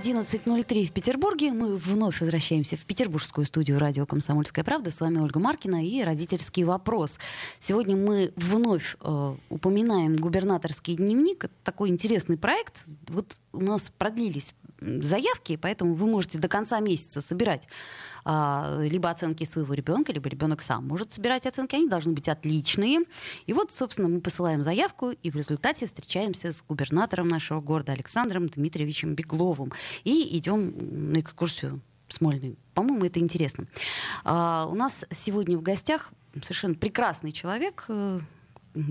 11.03 в Петербурге. Мы вновь возвращаемся в петербургскую студию радио «Комсомольская правда». С вами Ольга Маркина и «Родительский вопрос». Сегодня мы вновь э, упоминаем губернаторский дневник. Это такой интересный проект. Вот у нас продлились заявки, поэтому вы можете до конца месяца собирать либо оценки своего ребенка, либо ребенок сам может собирать оценки, они должны быть отличные. И вот, собственно, мы посылаем заявку, и в результате встречаемся с губернатором нашего города Александром Дмитриевичем Бегловым и идем на экскурсию Смольный. По-моему, это интересно. А, у нас сегодня в гостях совершенно прекрасный человек, э,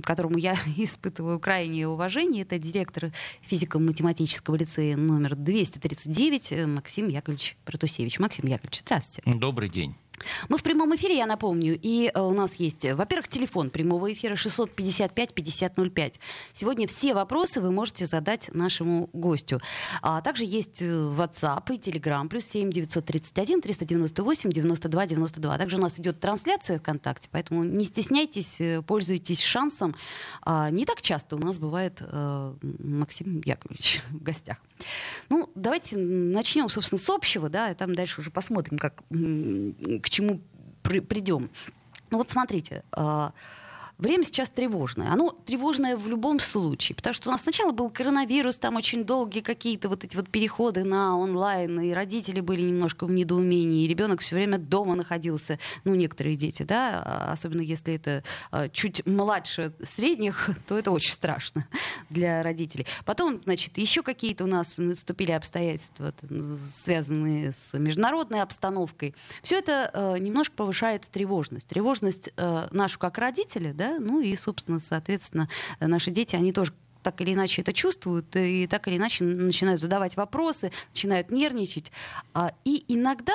которому я испытываю крайнее уважение, это директор физико-математического лицея номер 239 э, Максим Яковлевич Протусевич. Максим Яковлевич, здравствуйте. Добрый день. Мы в прямом эфире, я напомню, и э, у нас есть, во-первых, телефон прямого эфира 655-5005. Сегодня все вопросы вы можете задать нашему гостю. А также есть э, WhatsApp и Telegram, плюс 7 931 398 92 92. Также у нас идет трансляция ВКонтакте, поэтому не стесняйтесь, э, пользуйтесь шансом. А, не так часто у нас бывает э, Максим Яковлевич в гостях. Ну, давайте начнем, собственно, с общего, да, и там дальше уже посмотрим, как, к чему при, придем. Ну вот смотрите, э, время сейчас тревожное. Оно тревожное в любом случае, потому что у нас сначала был коронавирус, там очень долгие какие-то вот эти вот переходы на онлайн, и родители были немножко в недоумении, и ребенок все время дома находился, ну, некоторые дети, да, а особенно если это а, чуть младше средних, то это очень страшно для родителей. Потом, значит, еще какие-то у нас наступили обстоятельства, связанные с международной обстановкой. Все это э, немножко повышает тревожность. Тревожность э, нашу как родители, да, ну и, собственно, соответственно, наши дети, они тоже так или иначе это чувствуют и так или иначе начинают задавать вопросы, начинают нервничать. А, и иногда,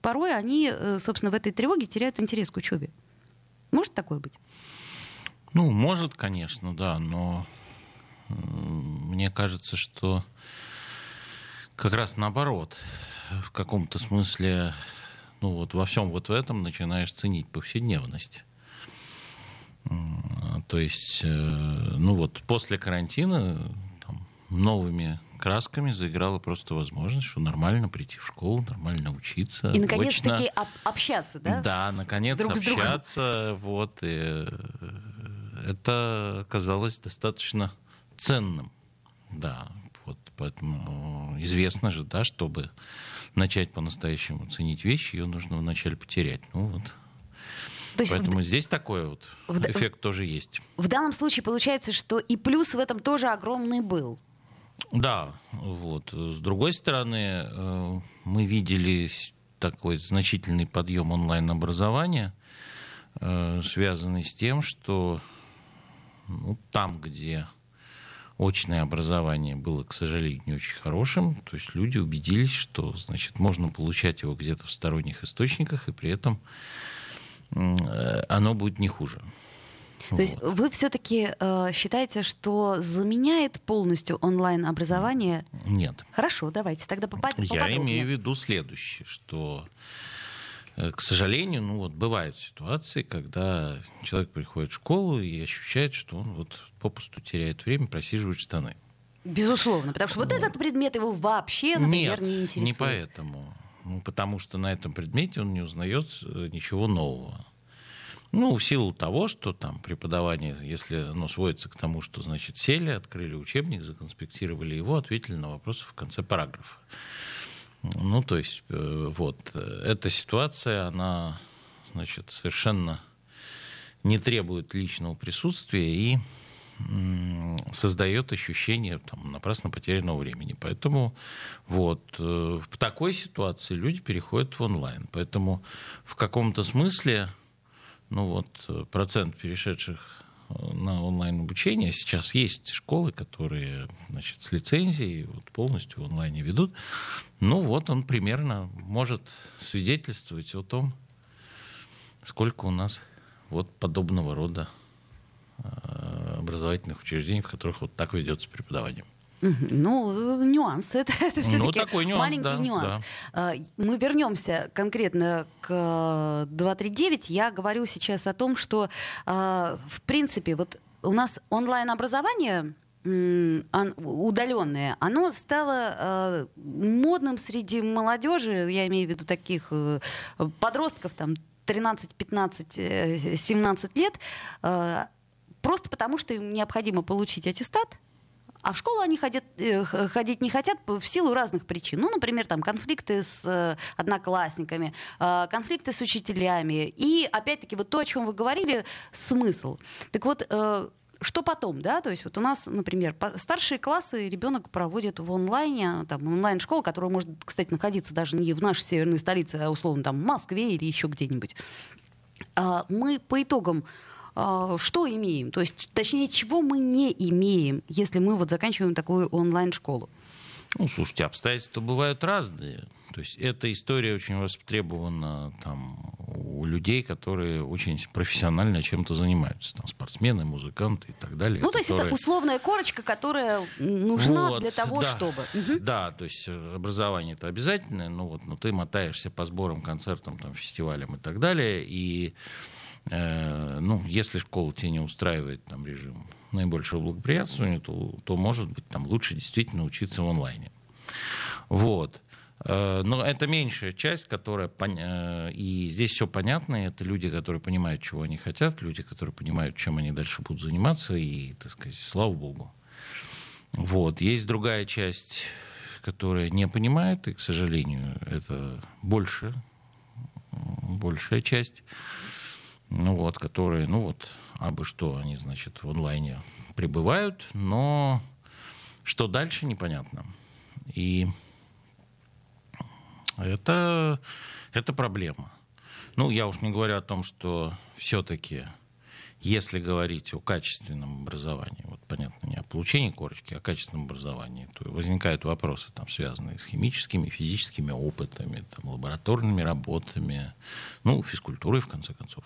порой они, э, собственно, в этой тревоге теряют интерес к учебе. Может такое быть? Ну, может, конечно, да, но мне кажется, что как раз наоборот, в каком-то смысле, ну вот во всем вот в этом начинаешь ценить повседневность. То есть, э, ну вот, после карантина там, новыми красками заиграла просто возможность, что нормально прийти в школу, нормально учиться. И наконец-таки об- общаться, да? Да, наконец друг общаться. Вот, и э, это оказалось достаточно ценным. Да, вот, поэтому известно же, да, чтобы начать по-настоящему ценить вещи, ее нужно вначале потерять. Ну вот, то есть Поэтому в... здесь такой вот в... эффект тоже есть. В данном случае получается, что и плюс в этом тоже огромный был. Да, вот. С другой стороны, э, мы видели такой значительный подъем онлайн-образования, э, связанный с тем, что ну, там, где очное образование было, к сожалению, не очень хорошим, то есть люди убедились, что значит, можно получать его где-то в сторонних источниках, и при этом оно будет не хуже. То вот. есть вы все-таки э, считаете, что заменяет полностью онлайн-образование? Нет. Хорошо, давайте тогда поподробнее. Я имею в виду следующее, что, э, к сожалению, ну вот бывают ситуации, когда человек приходит в школу и ощущает, что он вот попусту теряет время, просиживает штаны. Безусловно, потому что вот, вот этот предмет его вообще, например, Нет, не интересует. не поэтому. Ну, потому что на этом предмете он не узнает э, ничего нового. Ну, в силу того, что там преподавание, если оно сводится к тому, что, значит, сели, открыли учебник, законспектировали его, ответили на вопросы в конце параграфа. Ну, то есть, э, вот, эта ситуация, она, значит, совершенно не требует личного присутствия и создает ощущение там, напрасно потерянного времени. Поэтому вот, э, в такой ситуации люди переходят в онлайн. Поэтому в каком-то смысле ну вот, процент перешедших э, на онлайн обучение. Сейчас есть школы, которые значит, с лицензией вот, полностью в онлайне ведут. Ну вот он примерно может свидетельствовать о том, сколько у нас вот подобного рода э, образовательных учреждений, в которых вот так ведется преподавание. Ну, нюанс. Это, это все-таки ну, такой нюанс, маленький да, нюанс. Да. Мы вернемся конкретно к 239. Я говорю сейчас о том, что, в принципе, вот у нас онлайн-образование удаленное, оно стало модным среди молодежи, я имею в виду таких э, подростков, там, 13, 15, 17 лет, просто потому что им необходимо получить аттестат, а в школу они ходят, э, ходить не хотят в силу разных причин. Ну, например, там конфликты с э, одноклассниками, э, конфликты с учителями. И, опять-таки, вот то, о чем вы говорили, смысл. Так вот, что потом, да, то есть вот у нас, например, старшие классы ребенок проводит в онлайне, там, онлайн-школа, которая может, кстати, находиться даже не в нашей северной столице, а условно там в Москве или еще где-нибудь. А мы по итогам а, что имеем? То есть, точнее, чего мы не имеем, если мы вот заканчиваем такую онлайн-школу? Ну, слушайте, обстоятельства бывают разные. То есть эта история очень востребована там, у людей, которые очень профессионально чем-то занимаются. Там, спортсмены, музыканты и так далее. Ну, то есть которые... это условная корочка, которая нужна вот, для того, да, чтобы... Да, то есть образование это обязательное, но, вот, но ты мотаешься по сборам, концертам, там, фестивалям и так далее. И Э, ну, если школа тебя не устраивает там, режим наибольшего благоприятствования, то, то, может быть, там лучше действительно учиться в онлайне. Вот. Э, но это меньшая часть, которая... Э, и здесь все понятно. Это люди, которые понимают, чего они хотят, люди, которые понимают, чем они дальше будут заниматься. И, так сказать, слава богу. Вот. Есть другая часть, которая не понимает, и, к сожалению, это больше, большая часть ну вот, которые, ну вот, а бы что, они, значит, в онлайне прибывают, но что дальше, непонятно. И это, это проблема. Ну, я уж не говорю о том, что все-таки если говорить о качественном образовании, вот понятно, не о получении корочки, а о качественном образовании, то возникают вопросы, там, связанные с химическими, физическими опытами, там, лабораторными работами, ну, физкультурой, в конце концов.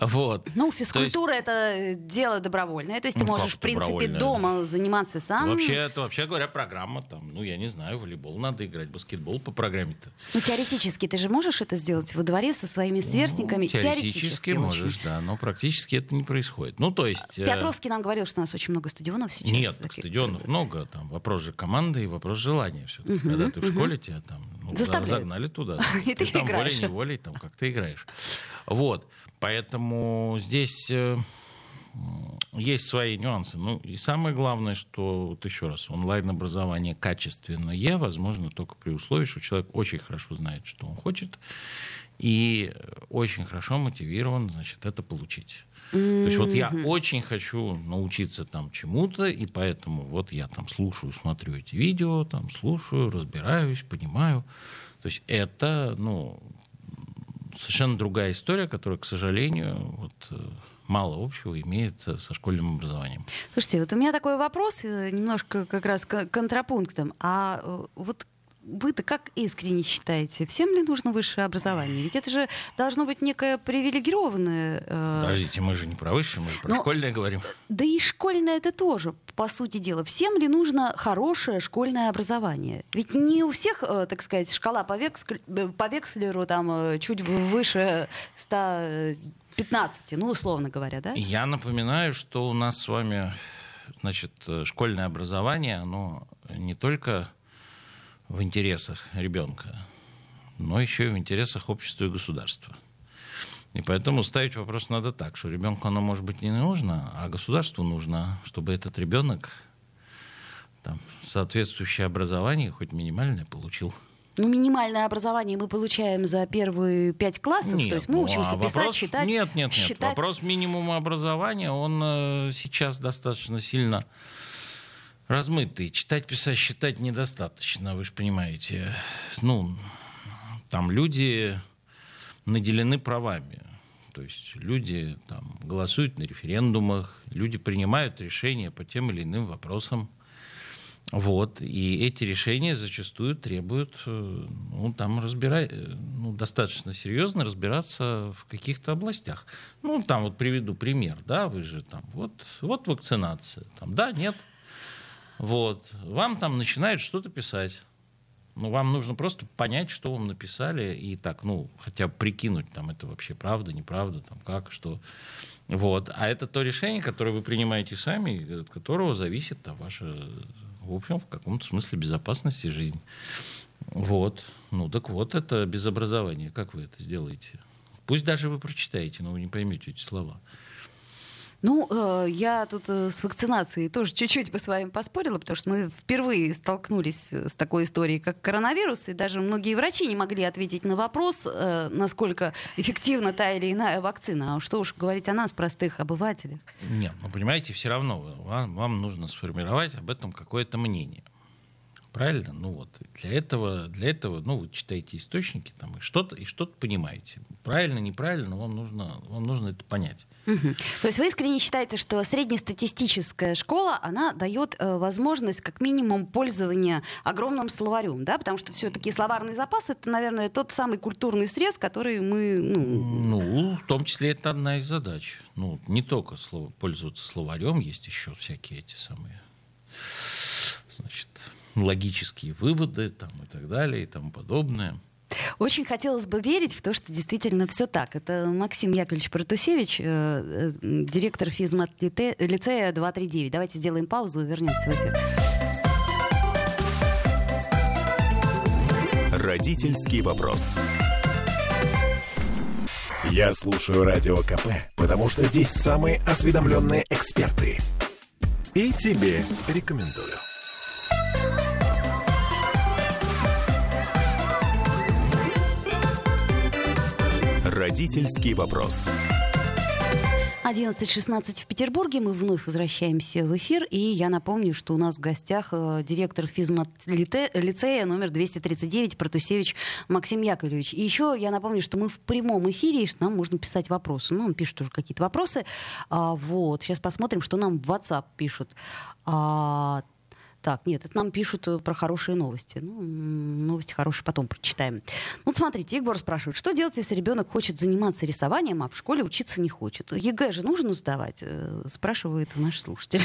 Вот. Ну, физкультура есть... это дело добровольное, то есть ты ну, можешь, в принципе, дома заниматься сам. Вообще, это, вообще говоря, программа, там, ну, я не знаю, волейбол надо играть, баскетбол по программе-то. Ну, теоретически ты же можешь это сделать во дворе со своими сверстниками? Ну, теоретически, теоретически можешь, очень. да, но практически это не происходит. Ну, то есть... Э, Петровский нам говорил, что у нас очень много стадионов сейчас. Нет, стадионов много. Там вопрос же команды и вопрос желания. Все угу, Когда ты угу. в школе, тебя там ну, загнали туда. И ты, ты там волей-неволей там как ты играешь. Вот. Поэтому здесь э, есть свои нюансы. Ну, и самое главное, что, вот еще раз, онлайн-образование качественное, возможно, только при условии, что человек очень хорошо знает, что он хочет, и очень хорошо мотивирован, значит, это получить. То есть вот я очень хочу научиться там чему-то, и поэтому вот я там слушаю, смотрю эти видео, там слушаю, разбираюсь, понимаю. То есть это, ну, совершенно другая история, которая, к сожалению, вот э, мало общего имеет со школьным образованием. Слушайте, вот у меня такой вопрос, э, немножко как раз контрапунктом. А э, вот вы-то как искренне считаете, всем ли нужно высшее образование? Ведь это же должно быть некое привилегированное... Э... Подождите, мы же не про высшее, мы же про Но... школьное говорим. Да и школьное это тоже, по сути дела. Всем ли нужно хорошее школьное образование? Ведь не у всех, э, так сказать, шкала по, векс... Э, по векслеру там э, чуть выше 115, ну, условно говоря, да? Я напоминаю, что у нас с вами, значит, школьное образование, оно не только в интересах ребенка, но еще и в интересах общества и государства. И поэтому ставить вопрос надо так, что ребенку оно может быть не нужно, а государству нужно, чтобы этот ребенок там, соответствующее образование, хоть минимальное, получил. Ну, минимальное образование мы получаем за первые пять классов, нет, то есть мы ну, учимся а писать, вопрос... читать. Нет, нет, нет. Считать. Вопрос минимума образования, он э, сейчас достаточно сильно размытый. Читать, писать, считать недостаточно, вы же понимаете. Ну, там люди наделены правами. То есть люди там, голосуют на референдумах, люди принимают решения по тем или иным вопросам. Вот. И эти решения зачастую требуют э, ну, там разбирать, э, ну, достаточно серьезно разбираться в каких-то областях. Ну, там вот приведу пример, да, вы же там, вот, вот вакцинация, там, да, нет. Вот. Вам там начинают что-то писать. Ну, вам нужно просто понять, что вам написали, и так, ну, хотя бы прикинуть, там, это вообще правда, неправда, там, как, что. Вот. А это то решение, которое вы принимаете сами, от которого зависит там, ваша в общем, в каком-то смысле безопасности жизни. Вот. Ну, так вот, это без образования. Как вы это сделаете? Пусть даже вы прочитаете, но вы не поймете эти слова. Ну, э, я тут э, с вакцинацией тоже чуть-чуть по своим поспорила, потому что мы впервые столкнулись с такой историей, как коронавирус, и даже многие врачи не могли ответить на вопрос, э, насколько эффективна та или иная вакцина. А что уж говорить о нас, простых обывателях. Нет, ну, понимаете, все равно вам, вам нужно сформировать об этом какое-то мнение. Правильно? Ну вот. Для этого, для этого ну, вы читаете источники там, и что-то, и что-то понимаете. Правильно, неправильно, вам нужно, вам нужно это понять. Угу. То есть вы искренне считаете, что среднестатистическая школа, она дает э, возможность как минимум пользования огромным словарем, да? Потому что все-таки словарный запас это, наверное, тот самый культурный срез, который мы... Ну... ну, в том числе это одна из задач. Ну, не только слово, пользоваться словарем, есть еще всякие эти самые значит, логические выводы там, и так далее и тому подобное. Очень хотелось бы верить в то, что действительно все так. Это Максим Яковлевич Протусевич, э, э, директор физмат-лицея 239. Давайте сделаем паузу и вернемся в эфир. Родительский вопрос. Я слушаю радио КП, потому что здесь самые осведомленные эксперты. И тебе рекомендую. Родительский вопрос. 11.16 в Петербурге. Мы вновь возвращаемся в эфир. И я напомню, что у нас в гостях э, директор физмат-лицея номер 239 Протусевич Максим Яковлевич. И еще я напомню, что мы в прямом эфире, и что нам можно писать вопросы. Ну, он пишет уже какие-то вопросы. А, вот. Сейчас посмотрим, что нам в WhatsApp пишут. А, так, нет, это нам пишут э, про хорошие новости. Ну, новости хорошие потом прочитаем. Ну, смотрите, Егор спрашивает, что делать, если ребенок хочет заниматься рисованием, а в школе учиться не хочет? ЕГЭ же нужно сдавать? Э, спрашивает наш слушатель.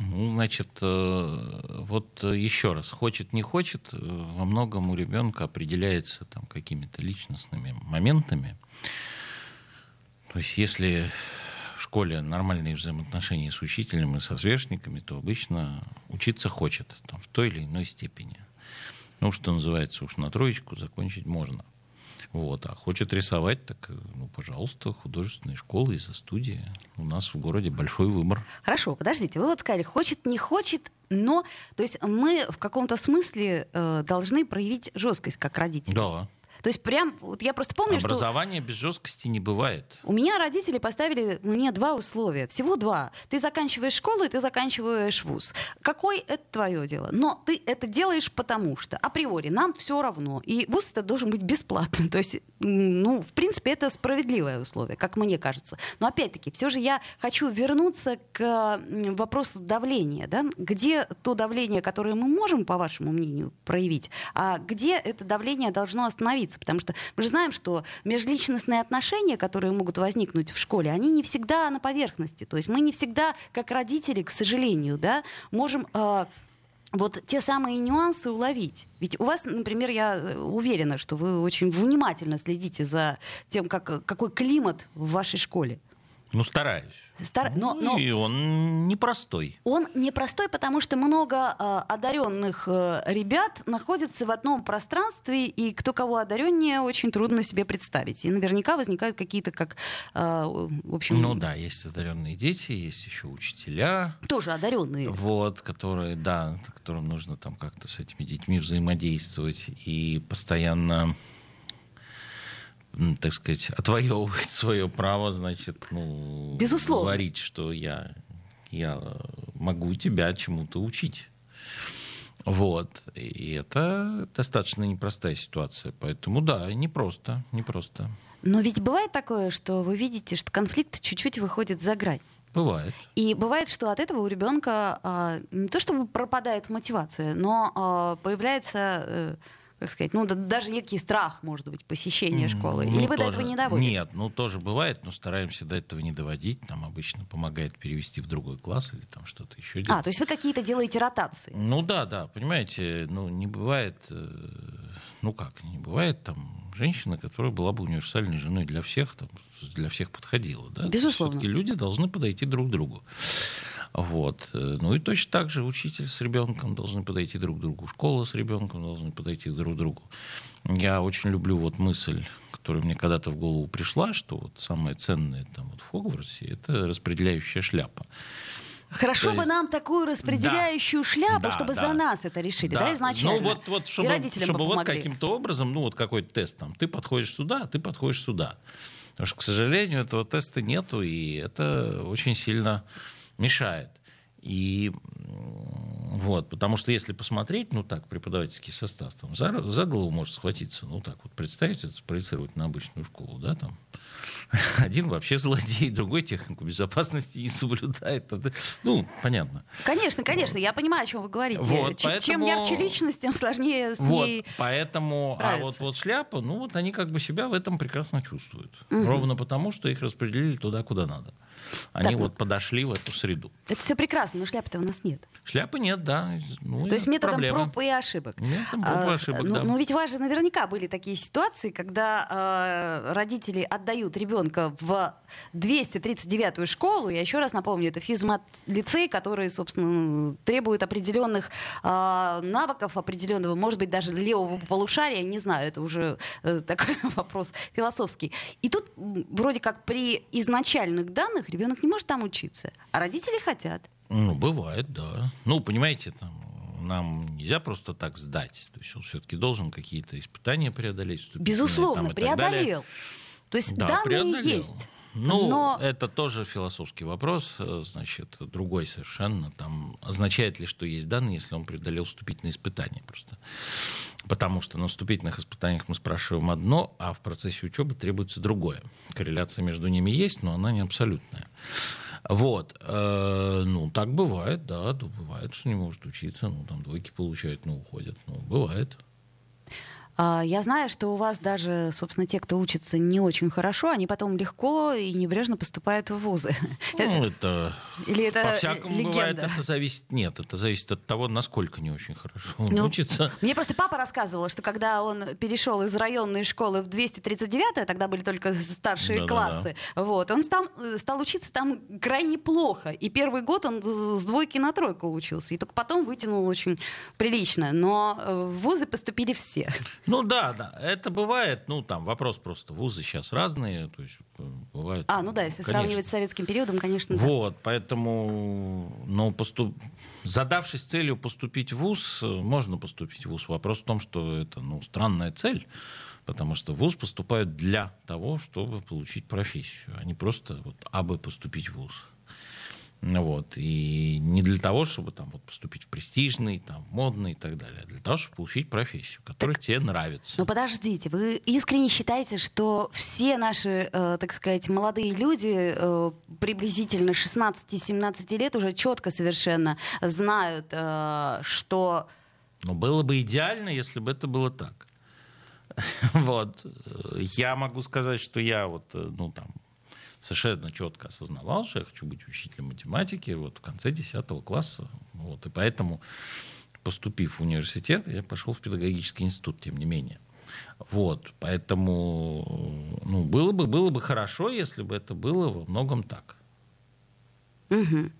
Ну, значит, э, вот еще раз, хочет, не хочет, во многом у ребенка определяется там какими-то личностными моментами. То есть, если школе нормальные взаимоотношения с учителем и со сверстниками, то обычно учиться хочет там, в той или иной степени. Ну, что называется, уж на троечку закончить можно. Вот. А хочет рисовать, так, ну, пожалуйста, художественные школы и за студии. У нас в городе большой выбор. Хорошо, подождите, вы вот сказали, хочет, не хочет, но, то есть мы в каком-то смысле э, должны проявить жесткость как родители. Да. То есть прям, вот я просто помню, Образование что... Образование без жесткости не бывает. У меня родители поставили мне два условия, всего два. Ты заканчиваешь школу, и ты заканчиваешь вуз. Какой это твое дело? Но ты это делаешь потому что. Априори нам все равно. И вуз это должен быть бесплатным. То есть, ну, в принципе, это справедливое условие, как мне кажется. Но опять-таки, все же я хочу вернуться к вопросу давления. Да? Где то давление, которое мы можем, по вашему мнению, проявить, а где это давление должно остановиться? Учиться, потому что мы же знаем, что межличностные отношения, которые могут возникнуть в школе, они не всегда на поверхности. То есть мы не всегда, как родители, к сожалению, да, можем э, вот те самые нюансы уловить. Ведь у вас, например, я э, уверена, что вы очень внимательно следите за тем, как, какой климат в вашей школе. Ну, стараюсь. Стар... Но, ну, но... И он непростой. Он непростой, потому что много э, одаренных э, ребят находятся в одном пространстве, и кто кого одареннее, очень трудно себе представить. И наверняка возникают какие-то, как, э, в общем... Ну да, есть одаренные дети, есть еще учителя. Тоже одаренные. Вот, которые, да, которым нужно там как-то с этими детьми взаимодействовать и постоянно так сказать, отвоевывать свое право, значит, ну, Безусловно. говорить, что я, я могу тебя чему-то учить. Вот. И это достаточно непростая ситуация. Поэтому да, непросто, непросто. Но ведь бывает такое, что вы видите, что конфликт чуть-чуть выходит за грань. Бывает. И бывает, что от этого у ребенка а, не то чтобы пропадает мотивация, но а, появляется, э, как сказать, ну да, даже некий страх, может быть, посещения школы. Ну, Или вы до тоже- этого не доводите? Нет, ну тоже бывает, но стараемся до этого не доводить. Нам обычно помогает перевести в другой класс или там что-то еще делать. А, то есть вы какие-то делаете ротации? Ну да, да, понимаете, ну не бывает, э, ну как, не бывает там женщина, которая была бы универсальной женой для всех, там, для всех подходила. Да? Безусловно. Все-таки люди должны подойти друг к другу. Вот. Ну и точно так же учитель с ребенком должны подойти друг к другу, школа с ребенком должны подойти друг к другу. Я очень люблю вот мысль, которая мне когда-то в голову пришла, что вот самое ценное там вот в Хогвартсе это распределяющая шляпа. Хорошо То бы есть- нам такую распределяющую шляпу, Да, чтобы да. за нас это решили, да, изначально? Ну вот, вот чтобы, И родителям чтобы бы вот каким-то образом, ну вот какой-то тест там, ты подходишь сюда, а ты подходишь сюда. Потому что, к сожалению, этого теста нету, и это очень сильно мешает. И вот, потому что если посмотреть, ну так, преподавательский состав, там, за, за голову может схватиться, ну так вот, представить это, спроецировать на обычную школу, да, там, один вообще злодей, другой технику безопасности не соблюдает. Ну, понятно. Конечно, конечно, я понимаю, о чем вы говорите. Вот, Ч- Чем поэтому- ярче личность, тем сложнее с Вот, ней поэтому, а справиться. вот, вот шляпа, ну вот они как бы себя в этом прекрасно чувствуют. Ровно потому, что их распределили туда, куда надо. Они Так, ну- вот подошли в эту среду. Это все прекрасно, но шляпы-то у нас нет. Шляпы нет, да. Ну, То есть методом проблема. проб и ошибок. Методом проб и А, ошибок, ну, да. ну ведь у вас же наверняка были такие ситуации, когда э, родители отдают ребенка в 239-ю школу. Я еще раз напомню, это физмат-лицей, который, собственно, требует определенных э, навыков, определенного, может быть, даже левого полушария, не знаю, это уже э, такой вопрос философский. И тут вроде как при изначальных данных ребенок не может там учиться, а родители хотят. Ну, бывает, да. Ну, понимаете, там, нам нельзя просто так сдать. То есть он все-таки должен какие-то испытания преодолеть. Безусловно, там, так далее. преодолел. То есть Да, данные преодолел. есть. Ну, но это тоже философский вопрос, э, значит, другой совершенно. Там означает ли, что есть данные, если он преодолел вступительные испытания просто. Потому что на вступительных испытаниях мы спрашиваем одно, а в процессе учебы требуется другое. Корреляция между ними есть, но она не абсолютная. Вот. э, ну, так бывает, да, да, бывает, что не может учиться, ну, там двойки получают, ну, уходят. Ну, бывает. А, я знаю, что у вас даже, собственно, те, кто учится не очень хорошо, они потом легко и небрежно поступают в вузы. Ну, это Или это По-всякому бывает, легенда? это зависит. Нет, это зависит от того, насколько не очень хорошо он Ну, учится. Мне просто папа рассказывал, что когда он перешел из районной школы в 239 тогда были только старшие Да-да-да. классы, вот, он стал, э, стал учиться там крайне плохо. И первый год он с двойки на тройку учился. И только потом вытянул очень прилично. Но э, в вузы поступили все. Ну да, да, это бывает. Ну там вопрос просто. Вузы сейчас разные, то есть э, бывают. А, ну да, если конечно. сравнивать с советским периодом, конечно, да. Вот, поэтому, ну, поступ... задавшись целью поступить в ВУЗ, э, можно поступить в ВУЗ. Вопрос в том, что это, ну, странная цель, потому что в ВУЗ поступают для того, чтобы получить профессию, а не просто вот абы поступить в ВУЗ. Ну Вот. И не для того, чтобы там, вот, поступить в престижный, там, модный и так далее, а для того, чтобы получить профессию, которая тебе нравится. Но подождите, вы искренне считаете, что все наши, э, так сказать, молодые люди э, приблизительно 16-17 лет уже четко совершенно знают, э, что... Но было бы идеально, если бы это было так. Вот. Я могу сказать, что я вот, э, ну, там, совершенно четко осознавал, что я хочу быть учителем математики вот в конце 10 класса. Вот. И поэтому, поступив в университет, я пошел в педагогический институт, тем не менее. Вот. Поэтому, ну, было бы, было бы хорошо, если бы это было во многом так. Мгм.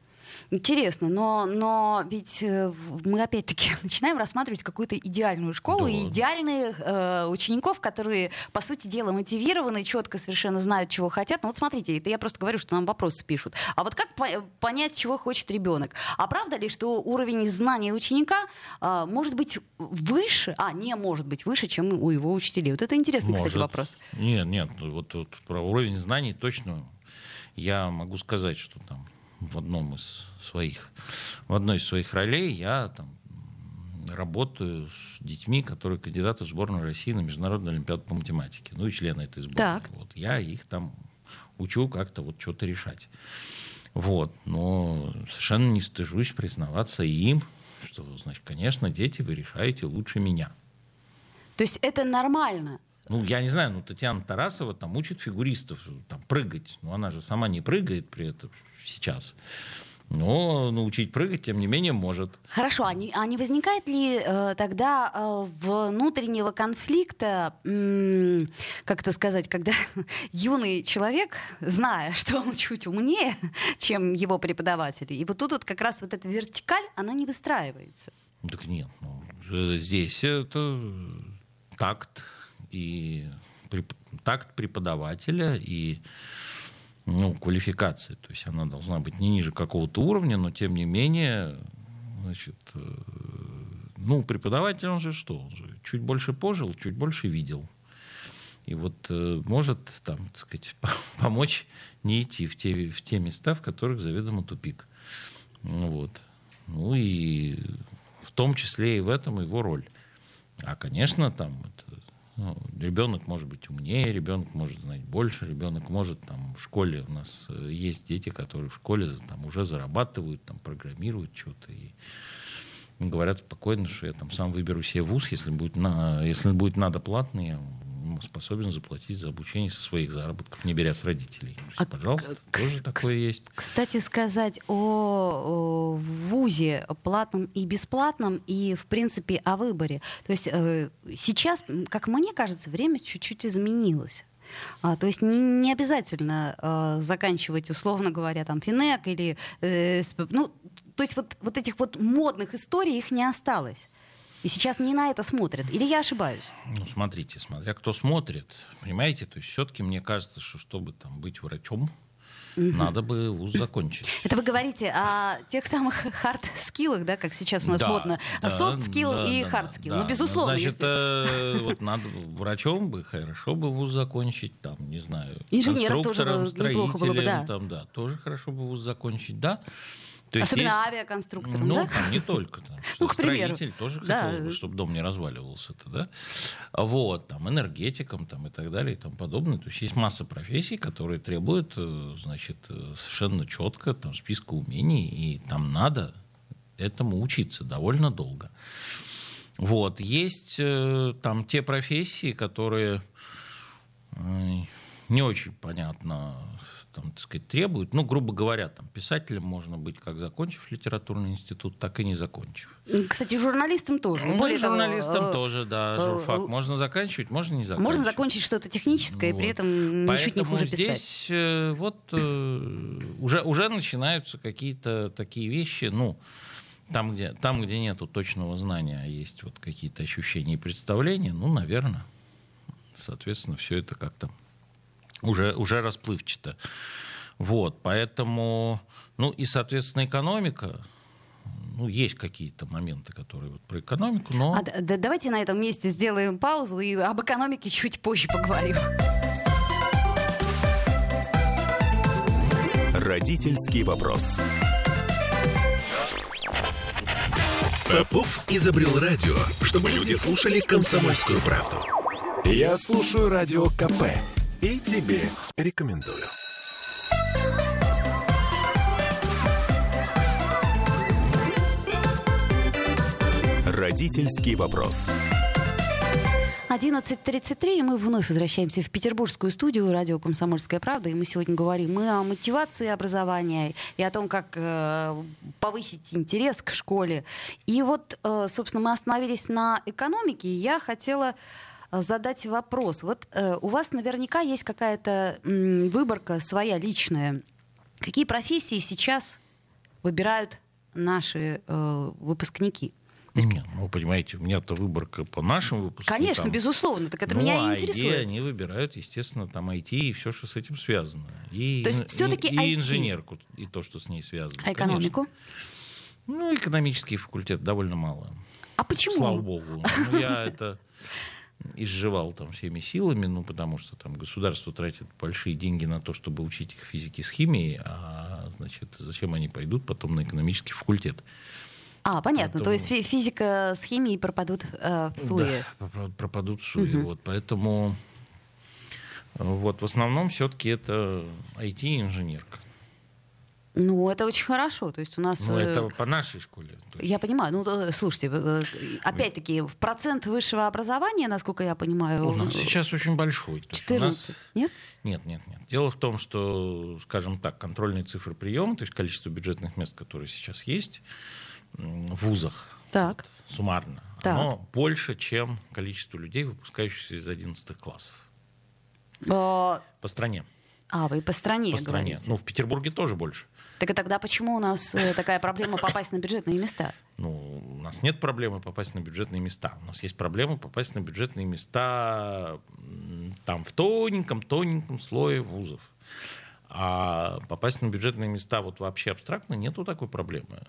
Интересно, но, но ведь э, мы опять-таки начинаем рассматривать какую-то идеальную школу Да. и идеальных э, учеников, которые, по сути дела, мотивированы, четко совершенно знают, чего хотят. Ну вот смотрите, это я просто говорю, что нам вопросы пишут. А вот как по- понять, чего хочет ребенок? А правда ли, что уровень знаний ученика э, может быть выше, а не может быть выше, чем у его учителей? Вот это интересный, кстати, Может. вопрос. Нет, нет, вот, вот про уровень знаний точно я могу сказать, что там в одном из своих, в одной из своих ролей я там работаю с детьми, которые кандидаты в сборную России на Международную Олимпиаду по математике, ну и члены этой сборной. Так. Вот, я их там учу как-то вот что-то решать. Вот. Но совершенно не стыжусь признаваться им, что, значит, конечно, дети, вы решаете лучше меня. То есть это нормально? Ну, я не знаю, ну, Татьяна Тарасова там учит фигуристов там, прыгать. Но она же сама не прыгает при этом сейчас но научить прыгать, тем не менее, может. Хорошо, а не, а не возникает ли э, тогда э, внутреннего конфликта, э, как это сказать, когда юный человек, зная, что он чуть умнее, чем его преподаватели, и вот тут вот как раз вот эта вертикаль, она не выстраивается? Так нет, ну, здесь это такт и такт преподавателя и ну, квалификации. То есть она должна быть не ниже какого-то уровня, но тем не менее, значит, э, ну, преподаватель, он же что? Он же чуть больше пожил, чуть больше видел. И вот э, может, там, так сказать, помочь не идти в те, в те места, в которых заведомо тупик. Вот. Ну и в том числе и в этом его роль. А, конечно, там это ну, ребенок может быть умнее, ребенок может знать больше, ребенок может там в школе у нас э, есть дети, которые в школе там уже зарабатывают, там программируют что-то и говорят спокойно, что я там сам выберу себе вуз, если будет, на, если будет надо платный, я способен заплатить за обучение со своих заработков, не беря с родителей. А, пожалуйста, к- тоже к- такое есть. Кстати, сказать о, о ВУЗе платном и бесплатном, и, в принципе, о выборе. То есть э, сейчас, как мне кажется, время чуть-чуть изменилось. А, то есть не, не обязательно э, заканчивать, условно говоря, там финек или... Э, ну, то есть вот, вот этих вот модных историй их не осталось. И сейчас не на это смотрят. Или я ошибаюсь? Ну, смотрите, смотря кто смотрит. Понимаете, то есть все-таки мне кажется, что чтобы там быть врачом, Угу. Надо бы вуз закончить. Это вы говорите о тех самых хард-скиллах, да, как сейчас у нас да, модно. Софт-скилл да, и хард-скилл. Да, ну, безусловно. Значит, если... э, вот надо врачом бы, хорошо бы вуз закончить, там, не знаю, Инженером тоже неплохо было бы, да. Там, да, тоже хорошо бы вуз закончить, да. То есть Особенно есть... авиаконструктором, ну, да? там не только. Там, ну, к примеру. Строитель тоже да. хотел бы, чтобы дом не разваливался. -то, да? Вот, там, энергетиком там, и так далее и тому подобное. То есть есть масса профессий, которые требуют, э, значит, э, совершенно четко там, списка умений, и там надо этому учиться довольно долго. Вот, есть э, там те профессии, которые не очень понятно там, так сказать, требуют. Ну, грубо говоря, там, писателем можно быть, как закончив литературный институт, так и не закончив. Кстати, журналистом тоже. Ну, Более журналистом того, э, тоже, да, э, журфак. Э, можно заканчивать, можно не заканчивать. Можно закончить что-то техническое, вот. и при этом ничуть не хуже писать. здесь вот уже, уже начинаются какие-то такие вещи, ну, там где, там, где нету точного знания, а есть вот какие-то ощущения и представления, ну, наверное, соответственно, все это как-то уже, уже расплывчато. Вот, поэтому, ну и, соответственно, экономика, ну, есть какие-то моменты, которые вот про экономику, но... А, да, давайте на этом месте сделаем паузу и об экономике чуть позже поговорим. Родительский вопрос. Попов изобрел радио, чтобы люди слушали комсомольскую правду. Я слушаю радио КП и тебе рекомендую. Родительский вопрос. 11.33, и мы вновь возвращаемся в петербургскую студию радио «Комсомольская правда», и мы сегодня говорим мы о мотивации образования и о том, как э, повысить интерес к школе. И вот, э, собственно, мы остановились на экономике, и я хотела задать вопрос. Вот э, у вас наверняка есть какая-то выборка своя личная. Какие профессии сейчас выбирают наши э, выпускники? есть... Ну, понимаете, у меня-то выборка по нашим выпускникам. Конечно, безусловно, так это ну, меня и интересует. А они выбирают, естественно, там IT и все, что с этим связано. И, то есть все-таки и, и инженерку, и то, что с ней связано. А экономику? Конечно. Ну, экономический факультет довольно мало. А почему? Слава богу. Ну, я это изживал там всеми силами, ну, потому что там государство тратит большие деньги на то, чтобы учить их физике с химией, а, значит, зачем они пойдут потом на экономический факультет? А, понятно. Поэтому... То есть физика с химией пропадут э, в суе. Да, пропадут в суе. Угу. Вот, поэтому вот, в основном все-таки это IT-инженерка. Ну, это очень хорошо. То есть у нас... Ну, это э, по нашей школе. Я понимаю. Ну, то, слушайте, э, опять-таки, процент высшего образования, насколько я понимаю... у нас сейчас очень большой. То есть у 14, нас- нет? Нет, нет, нет. Дело в том, что, скажем так, контрольные цифры приема, то есть количество бюджетных мест, которые сейчас есть в вузах, Так. суммарно, Так. оно больше, чем количество людей, выпускающихся из 11 классов Э, по стране. А, вы по стране По стране. говорите. Ну, в Петербурге тоже больше. Так и тогда почему у нас э, такая проблема попасть на бюджетные места? Ну, у нас нет проблемы попасть на бюджетные места. У нас есть проблема попасть на бюджетные места там в тоненьком-тоненьком слое вузов. А попасть на бюджетные места вот вообще абстрактно нету такой проблемы.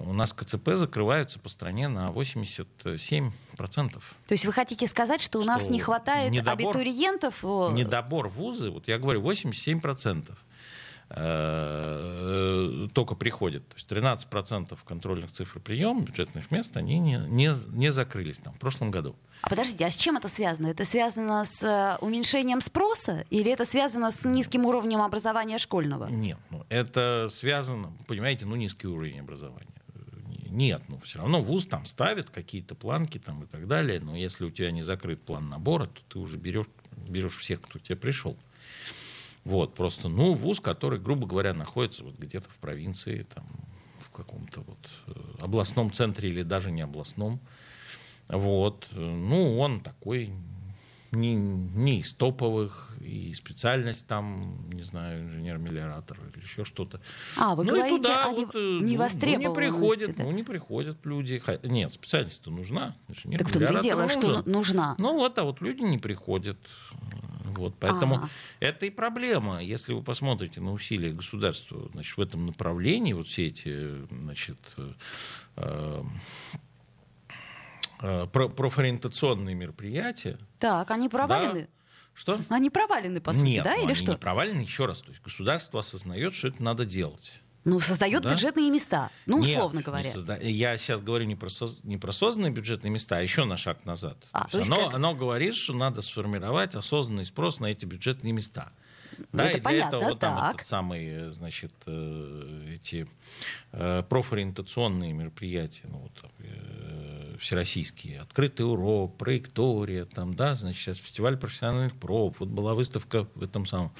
У нас КЦП закрываются по стране на 87%. То есть вы хотите сказать, что у нас Что не хватает недобор- абитуриентов? э, Недобор вузы, вот я говорю, 87% э, только приходят. То есть 13% контрольных цифр приема бюджетных мест, они не, не, не закрылись там в прошлом году. А подождите, а с чем это связано? Это связано с э, уменьшением спроса или это связано с низким уровнем образования школьного? Нет, ну, это связано, понимаете, ну низкий уровень образования. Нет, ну все равно вуз там ставит какие-то планки там и так далее, но если у тебя не закрыт план набора, то ты уже берешь, берешь всех, кто к тебе пришел. Вот, просто, ну, вуз, который, грубо говоря, находится вот где-то в провинции, там, в каком-то вот э, областном центре или даже не областном. Вот, э, ну, он такой не, не из топовых, и специальность там, не знаю, инженер-мелиоратор или еще что-то. А, вы ну и говорите туда о вот, не- э, ну, ну, не приходят, да? ну не приходят люди. Нет, специальность-то нужна. Так в том-то и дело, что нужен. ну- нужна. Ну вот, а вот люди не приходят. Вот, поэтому Ага. это и проблема. Если вы посмотрите на усилия государства значит, в этом направлении, вот все эти значит, э, э, про- профориентационные мероприятия. Так, они провалены? да, что? Они провалены, по сути, Нет, да, ну, или они что? не провалены, еще раз. То есть государство осознает, что это надо делать. Ну, создает Да? бюджетные места. Ну, Нет, условно не говоря. созда- Я сейчас говорю не про, соз- не про созданные бюджетные места, а еще на шаг назад. А, То то есть оно, как- оно говорит, что надо сформировать осознанный спрос на эти бюджетные места. Да, это и для понятно, этого вот там так. этот самый, значит, э, эти э, профориентационные мероприятия, ну, вот, всероссийские, открытый урок, проектория, там, да, значит, сейчас фестиваль профессиональных проб, вот была выставка в этом самом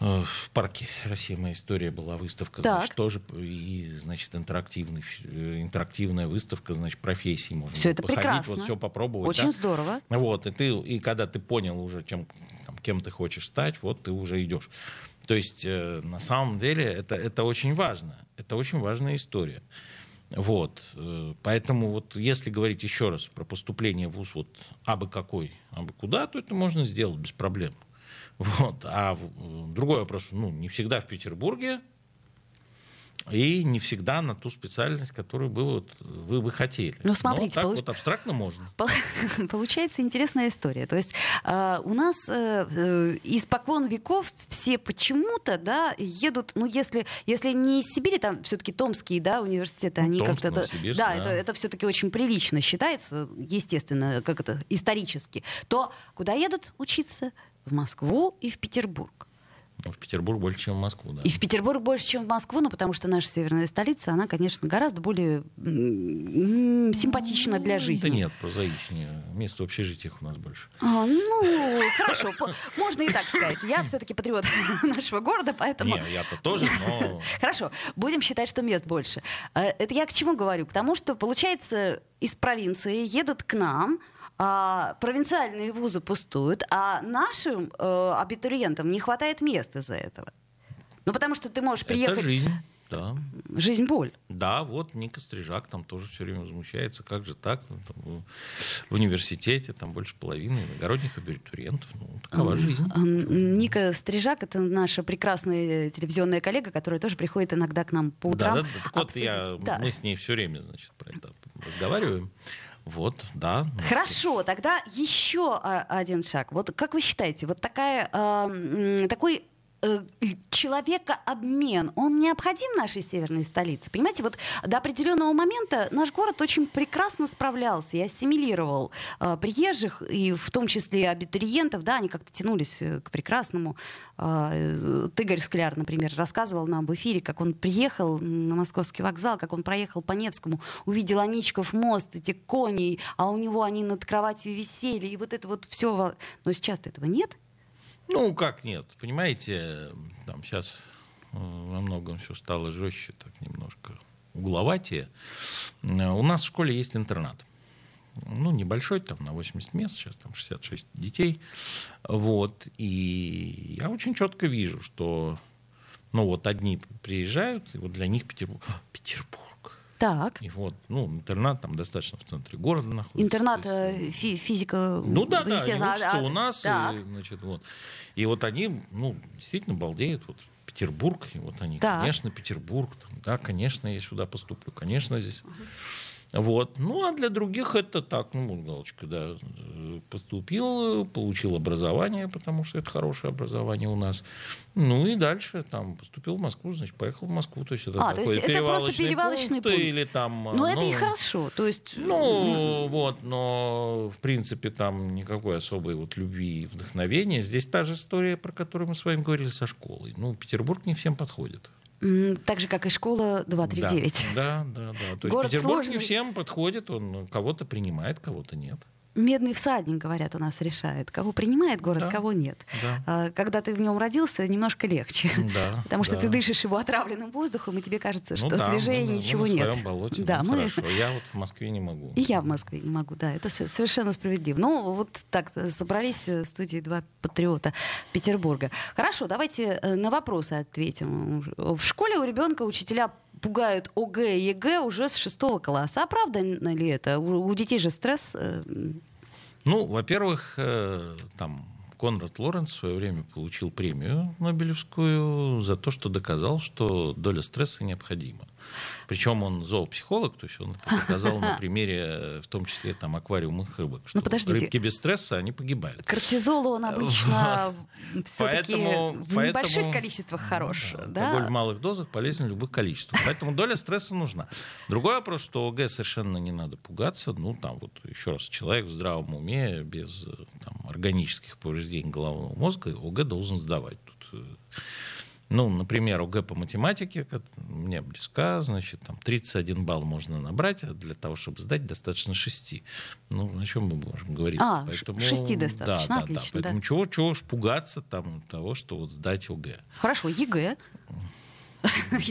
э, в парке «Россия. Моя история» была выставка, Так. значит, тоже и, значит, интерактивный, э, интерактивная выставка, значит, профессий можно было это походить, прекрасно. вот все попробовать. Очень да. здорово. Вот, и ты, и когда ты понял уже, чем, там, кем ты хочешь стать, вот ты уже идешь. То есть, э, на самом деле, это, это очень важно. Это очень важная история. Вот. э, Поэтому вот если говорить еще раз про поступление в ВУЗ вот абы какой, абы куда, то это можно сделать без проблем. Вот. А в- другой вопрос, ну, не всегда в Петербурге, и не всегда на ту специальность, которую бы вот вы бы хотели. Ну, смотрите, так получ- вот абстрактно можно. Пол- Получается интересная история. То есть э, у нас э, э, испокон веков все почему-то да, едут, ну если, если не из Сибири, там все-таки томские да, университеты, Ну, они Томск, как-то... Да, да. это, это все-таки очень прилично считается, естественно, как это исторически. То куда едут учиться? В Москву и в Петербург. В Петербург больше, чем в Москву, да. И в Петербург больше, чем в Москву, ну, потому что наша северная столица, она, конечно, гораздо более симпатична для жизни. Да нет, прозаичнее. Мест в общежитиях у нас больше. А, ну, хорошо, можно и так сказать. Я все-таки патриот нашего города, поэтому... Не, я-то тоже, но... Хорошо, будем считать, что мест больше. Э, Это я к чему говорю? К тому, что, получается, из провинции едут к нам, а провинциальные вузы пустуют, а нашим э, абитуриентам не хватает мест из-за этого. Ну, потому что ты можешь приехать... Это жизнь, да. Жизнь боль. Да, вот Ника Стрижак там тоже все время возмущается. Как же так? Ну, там, в- в университете там больше половины иногородних абитуриентов. Ну, такова жизнь. Ника Стрижак — это наша прекрасная телевизионная коллега, которая тоже приходит иногда к нам по утрам. Да, да, да. Так вот, я. Да. мы с ней все время, значит, про это разговариваем. Вот, да. Хорошо, тогда еще а, один шаг. Вот как вы считаете, вот такая, а, такой человекообмен, он необходим нашей северной столице? Понимаете, вот до определенного момента наш город очень прекрасно справлялся и ассимилировал э, приезжих, и в том числе абитуриентов, да, они как-то тянулись э, к прекрасному. Э, Игорь Скляр, например, рассказывал нам в эфире, как он приехал на московский вокзал, как он проехал по Невскому, увидел Аничков мост, эти кони, а у него они над кроватью висели, и вот это вот все. Но сейчас этого нет. Ну, как нет? Понимаете, там сейчас э, во многом все стало жестче, так немножко угловатее. Э, у нас в школе есть интернат. Ну, небольшой, там на 80 мест, сейчас там 66 детей. Вот. И я очень четко вижу, что ну вот одни приезжают, и вот для них Петербург. Петербург. Так. И вот, ну, интернат там достаточно в центре города находится. Интернат есть, э, фи физика. Ну да, да, они учатся а, у нас, и, значит, вот. И вот они, ну, действительно балдеют, вот Петербург, и вот они, так. конечно, Петербург, там, да, конечно, я сюда поступлю, конечно, здесь. Угу. Вот. Ну, а для других это так, ну, галочка, да, поступил, получил образование, потому что это хорошее образование у нас. Ну и дальше там поступил в Москву, значит, поехал в Москву. То есть это а, то есть это просто перевалочный пункт, пункт. Или там, ну, ну, это и хорошо. То есть... Ну, вот, но в принципе там никакой особой вот любви и вдохновения. Здесь та же история, про которую мы с вами говорили со школой. Ну, Петербург не всем подходит. Так же, как и школа 239. Да, да, да. да. То есть Петербург сложный. не всем подходит, он кого-то принимает, кого-то нет. Медный всадник, говорят, у нас решает. Кого принимает город, да, кого нет. Да. А, когда ты в нем родился, немножко легче. Да, Потому что да. ты дышишь его отравленным воздухом, и тебе кажется, ну, что да, свежее мы, ничего мы нет. В своем болоте, да, ну, мы... хорошо. Я вот в Москве не могу. И я в Москве не могу, да. Это совершенно справедливо. Ну, вот так собрались в студии два патриота Петербурга. Хорошо, давайте э, на вопросы ответим. В школе у ребенка учителя пугают ОГЭ и ЕГЭ уже с шестого класса. А правда ли это? У, детей же стресс э, ну, во-первых, э, там Конрад Лоренц в свое время получил премию Нобелевскую за то, что доказал, что доля стресса необходима. Причем он зоопсихолог, то есть он показал на примере, в том числе там аквариумных рыбок, что ну, рыбки без стресса, они погибают. Кортизол он обычно вот. все-таки поэтому, в небольших поэтому, количествах хорош. Да, да? Алкоголь в малых дозах полезен в любых количествах. Поэтому доля стресса нужна. Другой вопрос, что ОГЭ совершенно не надо пугаться. Ну, там вот еще раз, человек в здравом уме, без там, органических повреждений головного мозга, ОГЭ должен сдавать. Тут э, ну, например, ОГЭ по математике, мне близка, значит, там 31 балл можно набрать, а для того, чтобы сдать, достаточно 6. Ну, о чем мы можем говорить? А, поэтому, 6 достаточно, да, отлично. Да, да. Поэтому да. чего, чего ж пугаться там того, что вот сдать ОГЭ? Хорошо, ЕГЭ.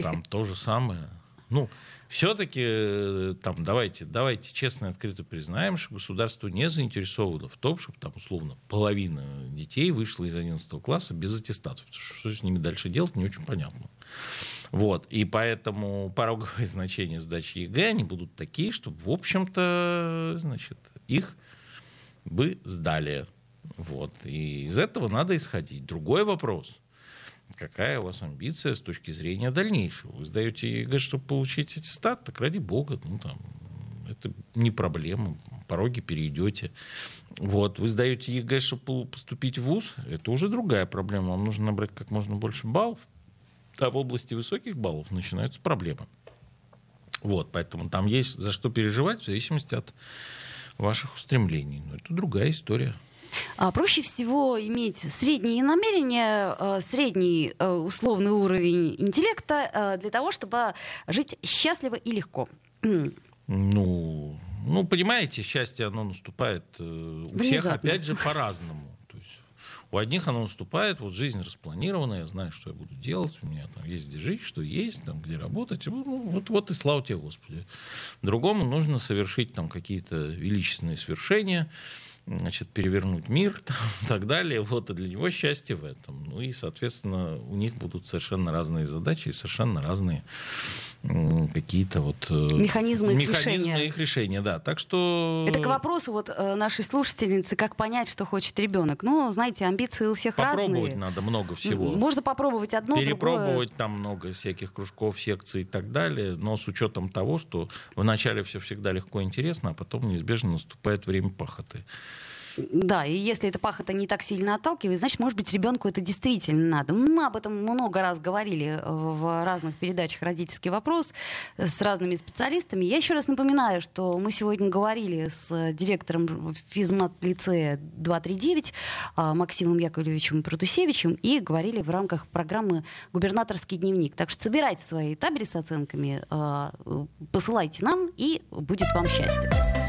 Там то же самое. Ну, все-таки э, там давайте, давайте честно и открыто признаем, что государство не заинтересовано в том, чтобы там условно половина детей вышла из 11 класса без аттестатов. Что с ними дальше делать, не очень понятно. Вот. И поэтому пороговые значения сдачи ЕГЭ, они будут такие, чтобы, в общем-то, значит, их бы сдали. Вот. И из этого надо исходить. Другой вопрос – какая у вас амбиция с точки зрения дальнейшего. Вы сдаете ЕГЭ, чтобы получить аттестат, так ради бога, ну там, это не проблема, пороги перейдете. Вот, вы сдаете ЕГЭ, чтобы поступить в ВУЗ, это уже другая проблема. Вам нужно набрать как можно больше баллов, а в области высоких баллов начинаются проблемы. Вот, поэтому там есть за что переживать в зависимости от ваших устремлений. Но это другая история. А проще всего иметь средние намерения, э, средний э, условный уровень интеллекта э, для того, чтобы жить счастливо и легко. Ну, ну, понимаете, счастье, оно наступает у Внезапно. всех, опять же, по-разному. У одних оно наступает, вот жизнь распланирована, я знаю, что я буду делать, у меня там есть где жить, что есть, там, где работать. Ну, вот, вот и слава тебе, Господи. Другому нужно совершить там какие-то величественные свершения, значит, перевернуть мир там, и так далее. Вот, и для него счастье в этом. Ну и, соответственно, у них будут совершенно разные задачи и совершенно разные какие-то вот... Э, механизмы, их механизмы решения. их решения. Да, так что... Это к вопросу вот э, нашей слушательницы, как понять, что хочет ребенок. Ну, знаете, амбиции у всех попробовать разные. Попробовать надо много всего. Можно попробовать одно, Перепробовать другое... там много всяких кружков, секций и так далее, но с учетом того, что вначале все всегда легко и интересно, а потом неизбежно наступает время пахоты. Да, и если эта пахота не так сильно отталкивает, значит, может быть, ребенку это действительно надо. Мы об этом много раз говорили в разных передачах «Родительский вопрос» с разными специалистами. Я еще раз напоминаю, что мы сегодня говорили с директором физмат-лицея 239 а, Максимом Яковлевичем Протусевичем и говорили в рамках программы «Губернаторский дневник». Так что собирайте свои табели с оценками, а, посылайте нам, и будет вам счастье.